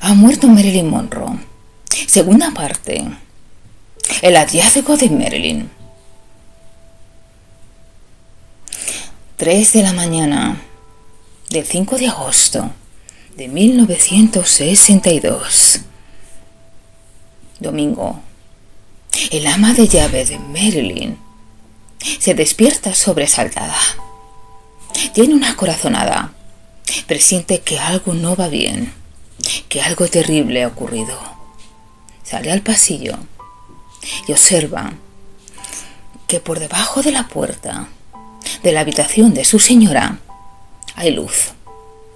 Ha muerto Marilyn Monroe. Segunda parte. El hallazgo de Marilyn. 3 de la mañana del 5 de agosto de 1962. Domingo. El ama de llave de Marilyn se despierta sobresaltada. Tiene una corazonada. Presiente que algo no va bien, que algo terrible ha ocurrido. Sale al pasillo y observa que por debajo de la puerta de la habitación de su señora hay luz.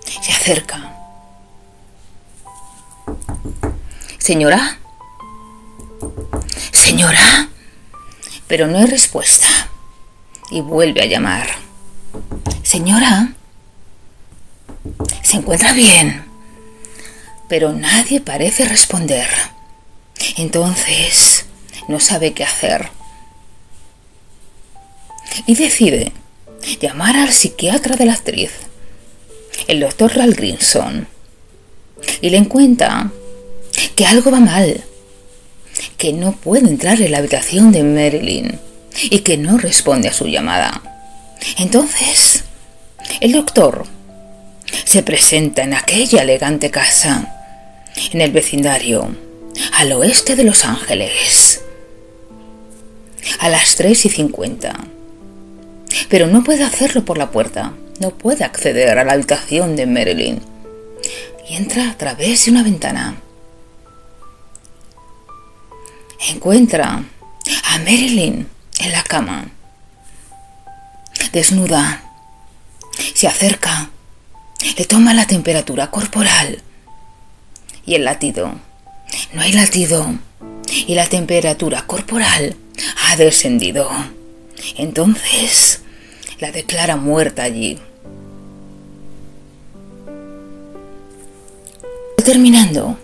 Se acerca. Señora. Señora. Pero no hay respuesta. Y vuelve a llamar. Señora. Se encuentra bien. Pero nadie parece responder. Entonces, no sabe qué hacer. Y decide llamar al psiquiatra de la actriz, el doctor Ralph Grinson, y le cuenta que algo va mal, que no puede entrar en la habitación de Marilyn y que no responde a su llamada. Entonces, el doctor se presenta en aquella elegante casa, en el vecindario, al oeste de Los Ángeles, a las 3 y 50. Pero no puede hacerlo por la puerta, no puede acceder a la habitación de Marilyn y entra a través de una ventana. Encuentra a Marilyn en la cama, desnuda. Se acerca, le toma la temperatura corporal y el latido. No hay latido y la temperatura corporal ha descendido. Entonces la declara muerta allí. Determinando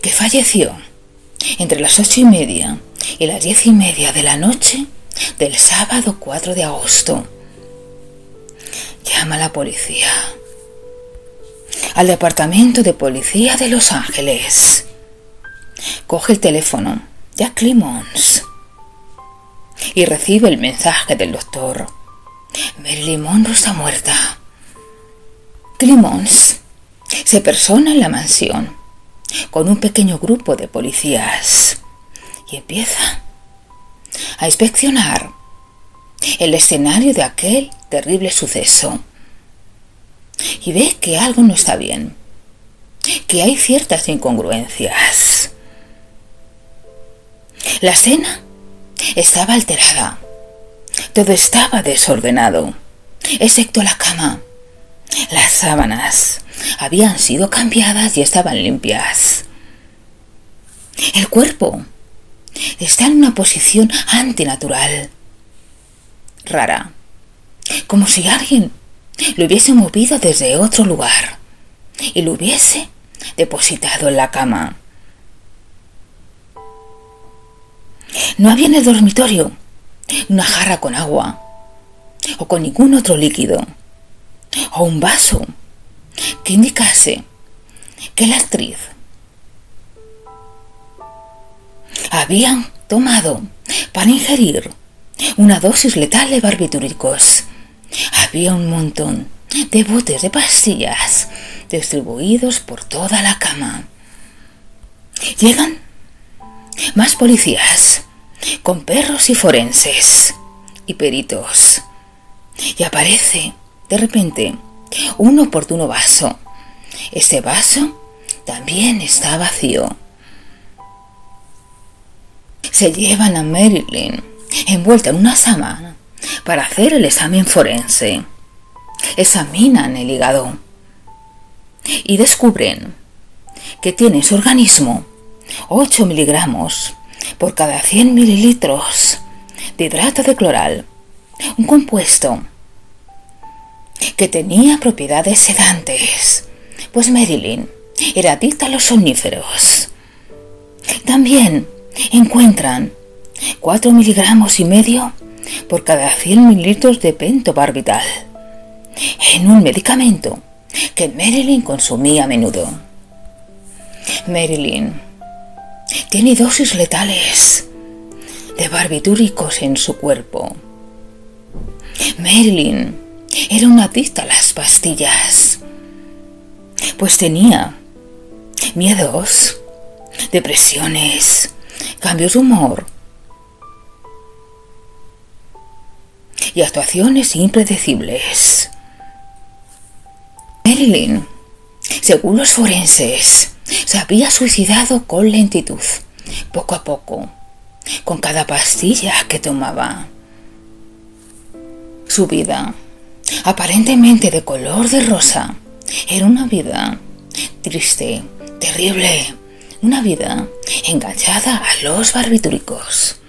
que falleció entre las ocho y media y las diez y media de la noche del sábado 4 de agosto. Llama a la policía. Al departamento de policía de Los Ángeles. Coge el teléfono. Jack Clemons. Y recibe el mensaje del doctor. Marilyn Monroe está muerta. Clemons se persona en la mansión con un pequeño grupo de policías y empieza a inspeccionar el escenario de aquel terrible suceso. Y ve que algo no está bien, que hay ciertas incongruencias. La escena estaba alterada, todo estaba desordenado, excepto la cama, las sábanas, habían sido cambiadas y estaban limpias. El cuerpo está en una posición antinatural, rara, como si alguien lo hubiese movido desde otro lugar y lo hubiese depositado en la cama. No había en el dormitorio una jarra con agua o con ningún otro líquido o un vaso que indicase que la actriz habían tomado para ingerir una dosis letal de barbitúricos. Había un montón de botes de pastillas distribuidos por toda la cama. Llegan más policías con perros y forenses y peritos. Y aparece, de repente, un oportuno vaso. Este vaso también está vacío. Se llevan a Marilyn envuelta en una sábana para hacer el examen forense. Examinan el hígado y descubren que tiene en su organismo 8 miligramos por cada 100 mililitros de hidrato de cloral, un compuesto que tenía propiedades sedantes, pues Marilyn era adicta a los somníferos. También encuentran 4 miligramos y medio por cada 100 mililitros de pentobarbital en un medicamento que Marilyn consumía a menudo. Marilyn tiene dosis letales de barbitúricos en su cuerpo. Marilyn era una adicta a las pastillas, pues tenía miedos, depresiones, cambios de humor y actuaciones impredecibles. Marilyn, según los forenses, se había suicidado con lentitud, poco a poco, con cada pastilla que tomaba. Su vida, aparentemente de color de rosa, era una vida triste, terrible, una vida enganchada a los barbitúricos.